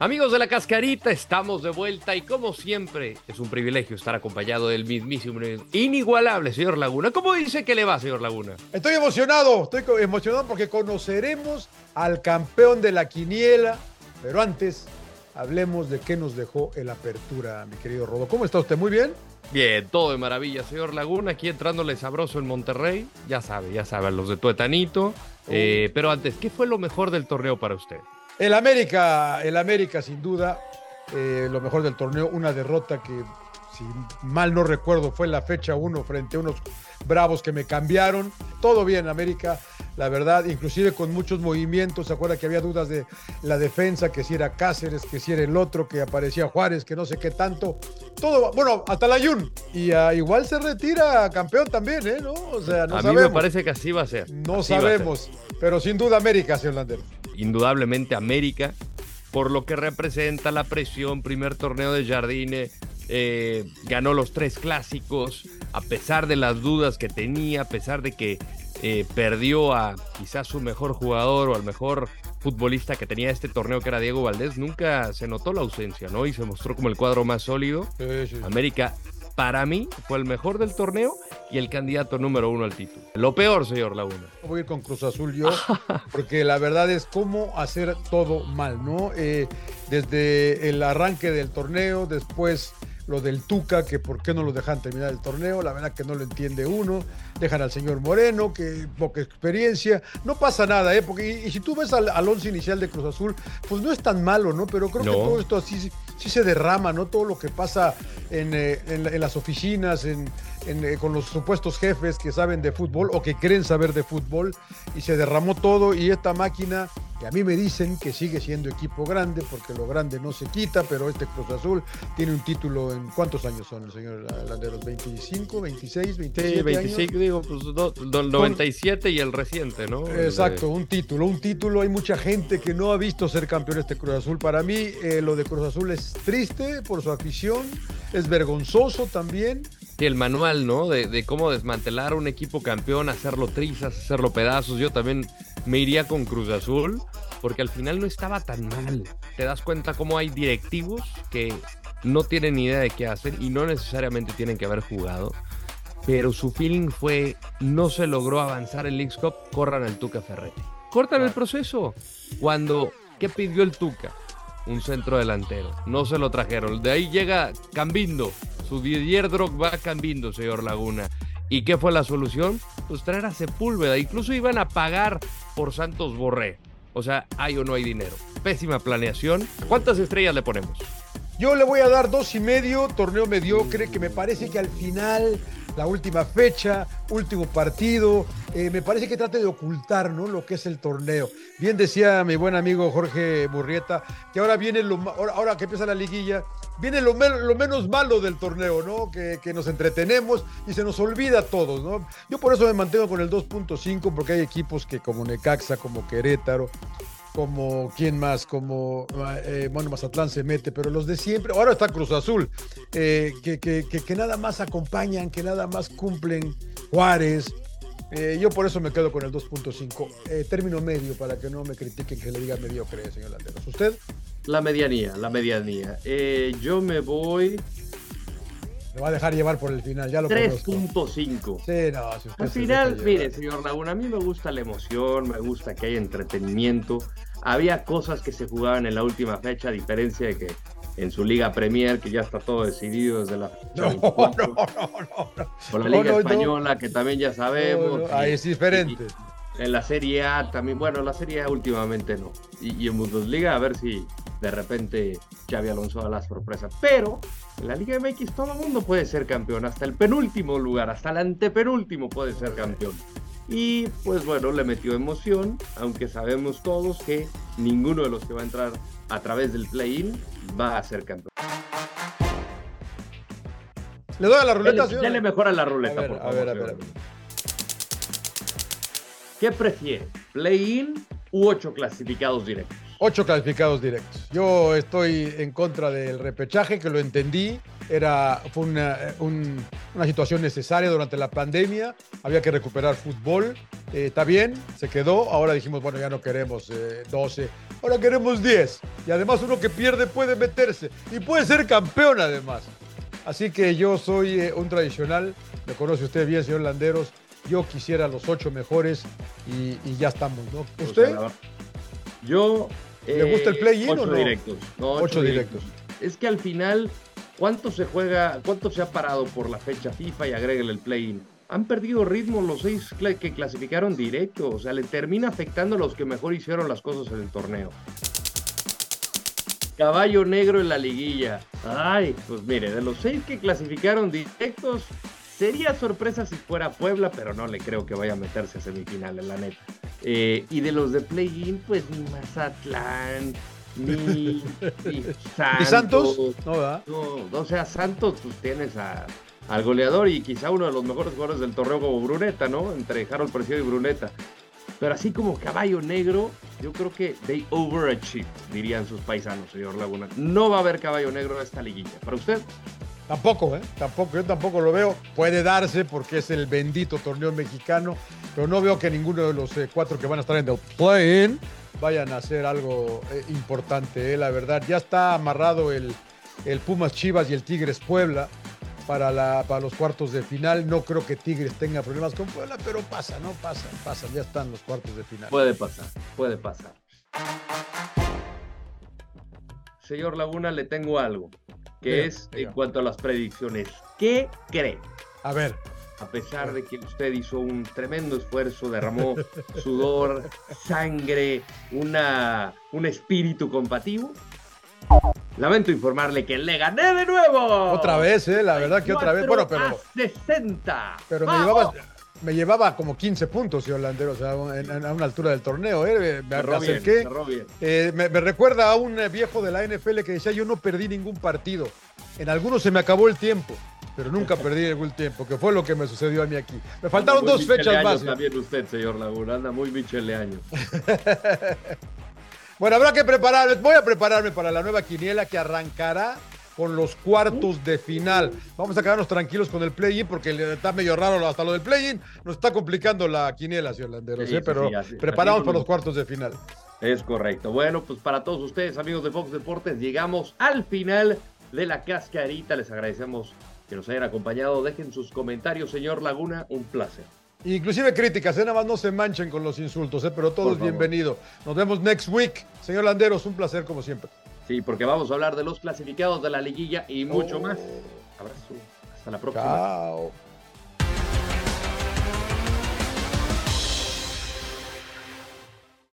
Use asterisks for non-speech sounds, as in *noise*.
Amigos de la cascarita, estamos de vuelta y como siempre es un privilegio estar acompañado del mismísimo, inigualable señor Laguna. ¿Cómo dice que le va, señor Laguna? Estoy emocionado, estoy emocionado porque conoceremos al campeón de la quiniela, pero antes hablemos de qué nos dejó el apertura, mi querido Rodo. ¿Cómo está usted? ¿Muy bien? Bien, todo de maravilla, señor Laguna, aquí entrándole sabroso en Monterrey. Ya sabe, ya sabe, los de Tuetanito. Eh, pero antes, ¿qué fue lo mejor del torneo para usted? El América, el América sin duda, eh, lo mejor del torneo, una derrota que si mal no recuerdo fue la fecha 1 frente a unos bravos que me cambiaron. Todo bien América, la verdad, inclusive con muchos movimientos, se acuerda que había dudas de la defensa, que si era Cáceres, que si era el otro, que aparecía Juárez, que no sé qué tanto. Todo, bueno, hasta la Yun. Y uh, igual se retira campeón también, ¿eh? ¿No? O sea, no a sabemos. mí me parece que así va a ser. No sabemos, pero sin duda América, señor Landero indudablemente América, por lo que representa la presión, primer torneo de Jardine, eh, ganó los tres clásicos, a pesar de las dudas que tenía, a pesar de que eh, perdió a quizás su mejor jugador o al mejor futbolista que tenía este torneo que era Diego Valdés, nunca se notó la ausencia, ¿no? Y se mostró como el cuadro más sólido. Sí, sí. América para mí fue el mejor del torneo y el candidato número uno al título. Lo peor, señor Laguna. Voy a ir con Cruz Azul yo, porque la verdad es cómo hacer todo mal, ¿no? Eh, desde el arranque del torneo, después lo del Tuca, que por qué no lo dejan terminar el torneo, la verdad que no lo entiende uno, dejan al señor Moreno, que poca experiencia, no pasa nada, ¿eh? Porque, y, si tú ves al, al, once inicial de Cruz Azul, pues no es tan malo, ¿no? Pero creo no. que todo esto así sí se derrama, ¿no? Todo lo que pasa en, eh, en, las oficinas, en, eh, con los supuestos jefes que saben de fútbol o que creen saber de fútbol, y se derramó todo, y esta máquina, que a mí me dicen que sigue siendo equipo grande, porque lo grande no se quita, pero este Cruz Azul tiene un título en ¿cuántos años son el señor Landeros? ¿25, 26, 27 sí, 25, años? digo, pues do, do, 97 y el reciente, ¿no? Exacto, un título, un título. Hay mucha gente que no ha visto ser campeón este Cruz Azul. Para mí, eh, lo de Cruz Azul es triste por su afición, es vergonzoso también. Sí, el manual, ¿no? De, de, cómo desmantelar un equipo campeón, hacerlo trizas, hacerlo pedazos. Yo también me iría con Cruz Azul, porque al final no estaba tan mal. Te das cuenta cómo hay directivos que no tienen ni idea de qué hacer y no necesariamente tienen que haber jugado. Pero su feeling fue, no se logró avanzar el League Cup, corran al Tuca Ferretti. Cortan el proceso. Cuando, ¿qué pidió el Tuca? Un centro delantero. No se lo trajeron. De ahí llega Cambindo. Su Didier Drogba Cambindo, señor Laguna. ¿Y qué fue la solución? Pues traer a Sepúlveda. Incluso iban a pagar por Santos Borré. O sea, hay o no hay dinero. Pésima planeación. ¿Cuántas estrellas le ponemos? Yo le voy a dar dos y medio, torneo mediocre, que me parece que al final, la última fecha, último partido, eh, me parece que trate de ocultar ¿no? lo que es el torneo. Bien decía mi buen amigo Jorge Burrieta, que ahora viene lo ahora, ahora que empieza la liguilla, viene lo, me lo menos malo del torneo, ¿no? Que, que, nos entretenemos y se nos olvida a todos, ¿no? Yo por eso me mantengo con el 2.5, porque hay equipos que como Necaxa, como Querétaro, como quién más, como eh, bueno, Mazatlán se mete, pero los de siempre, ahora está Cruz Azul, eh, que, que, que, nada más acompañan, que nada más cumplen Juárez. Eh, yo por eso me quedo con el 2.5, término medio, para que no me critiquen que le diga mediocre, señor Landeros. ¿Usted? La medianía, la medianía. yo me voy me va a dejar llevar por el final, ya lo 3.5. Sí, no, si Al final, mire, señor Laguna, a mí me gusta la emoción, me gusta que haya entretenimiento. Había cosas que se jugaban en la última fecha, a diferencia de que en su Liga Premier, que ya está todo decidido desde la fecha no, *laughs* 24, no, no, no, Por la Liga Española, que también ya sabemos. Ahí es diferente. Y, en la Serie A también, bueno, la Serie A últimamente no. Y, y en Bundesliga, a ver si de repente Xavi Alonso da la sorpresa. Pero en la Liga MX todo el mundo puede ser campeón, hasta el penúltimo lugar, hasta el antepenúltimo puede ser campeón. Y pues bueno, le metió emoción, aunque sabemos todos que ninguno de los que va a entrar a través del play-in va a ser campeón. ¿Le doy a la ruleta? Dele, dele mejor a la ruleta, a ver, por favor. A ver, a ver, a ver. ¿Qué prefiere? ¿Play-in u ocho clasificados directos? Ocho clasificados directos. Yo estoy en contra del repechaje, que lo entendí. Era, fue una, un, una situación necesaria durante la pandemia. Había que recuperar fútbol. eh, está bien, se quedó. Ahora dijimos, bueno, ya no queremos 12, eh, ahora queremos 10. Y además uno que pierde puede meterse y puede ser campeón además. Así que yo soy eh, un tradicional, me conoce usted bien, señor Landeros. Yo quisiera los ocho mejores y, ya estamos, ¿no? ¿Usted? yo. ¿Le gusta el play-in o no? directos. No, ocho, directos. Es que al final, ¿cuánto se juega, cuánto se ha parado por la fecha FIFA y agréguele el play-in? Han perdido ritmo los seis que clasificaron directo, o sea, le termina afectando a los que mejor hicieron las cosas en el torneo. Caballo negro en la liguilla. Ay, pues mire, de los seis que clasificaron directos, sería sorpresa si fuera Puebla, pero no le creo que vaya a meterse a semifinales, la neta. Eh, y de los de play-in, pues ni Mazatlán, ni, *laughs* Santos. ¿Y Santos? No, no, o sea, Santos, pues tienes a, al goleador y quizá uno de los mejores jugadores del torneo como Bruneta, ¿no? Entre Harold Preciado y Bruneta. Pero así como caballo negro, yo creo que they overachieve, dirían sus paisanos, señor Laguna. No va a haber caballo negro en esta liguilla. ¿Para usted? Tampoco, ¿eh? Tampoco, yo tampoco lo veo. Puede darse porque es el bendito torneo mexicano, pero no veo que ninguno de los eh, cuatro que van a estar en el play-in vayan a hacer algo eh, importante, ¿eh? la verdad. Ya está amarrado el, el Pumas Chivas y el Tigres Puebla para, la, para los cuartos de final. No creo que Tigres tenga problemas con Puebla, pero pasa, ¿no? Pasa, pasa, ya están los cuartos de final. Puede pasar, puede pasar. Señor Laguna, le tengo algo, que es en cuanto a las predicciones. ¿Qué cree? A ver. A pesar de que usted hizo un tremendo esfuerzo, derramó *laughs* sudor, sangre, una, un espíritu compativo, Lamento informarle que le gané de nuevo. Otra vez, ¿eh? La verdad que otra vez. Bueno, pero. 60. Pero me llevaba, me llevaba, como 15 puntos, señor Landero, o sea, a una altura del torneo, ¿eh? Me, acerqué. Eh, me, recuerda a un viejo de la NFL que decía: Yo no perdí ningún partido. En algunos se me acabó el tiempo pero nunca *laughs* perdí ningún tiempo, que fue lo que me sucedió a mí aquí. Me faltaron dos fechas más. También usted, señor Laguna, anda muy años. *laughs* Bueno, habrá que preparar, voy a prepararme para la nueva quiniela que arrancará con los cuartos de final. Vamos a quedarnos tranquilos con el play-in porque está medio raro hasta lo del play-in. Nos está complicando la quiniela, señor Landeros, ¿eh? pero preparamos para los cuartos de final. Es correcto. Bueno, pues para todos ustedes, amigos de Fox Deportes, llegamos al final de la cascarita. Les agradecemos que nos hayan acompañado. Dejen sus comentarios, señor Laguna. Un placer. Inclusive críticas, ¿eh? nada más no se manchen con los insultos, ¿eh? pero todo es bienvenido. Nos vemos next week. Señor Landeros, un placer como siempre. Sí, porque vamos a hablar de los clasificados de la liguilla y mucho oh. más. Abrazo. Hasta la próxima. Chao.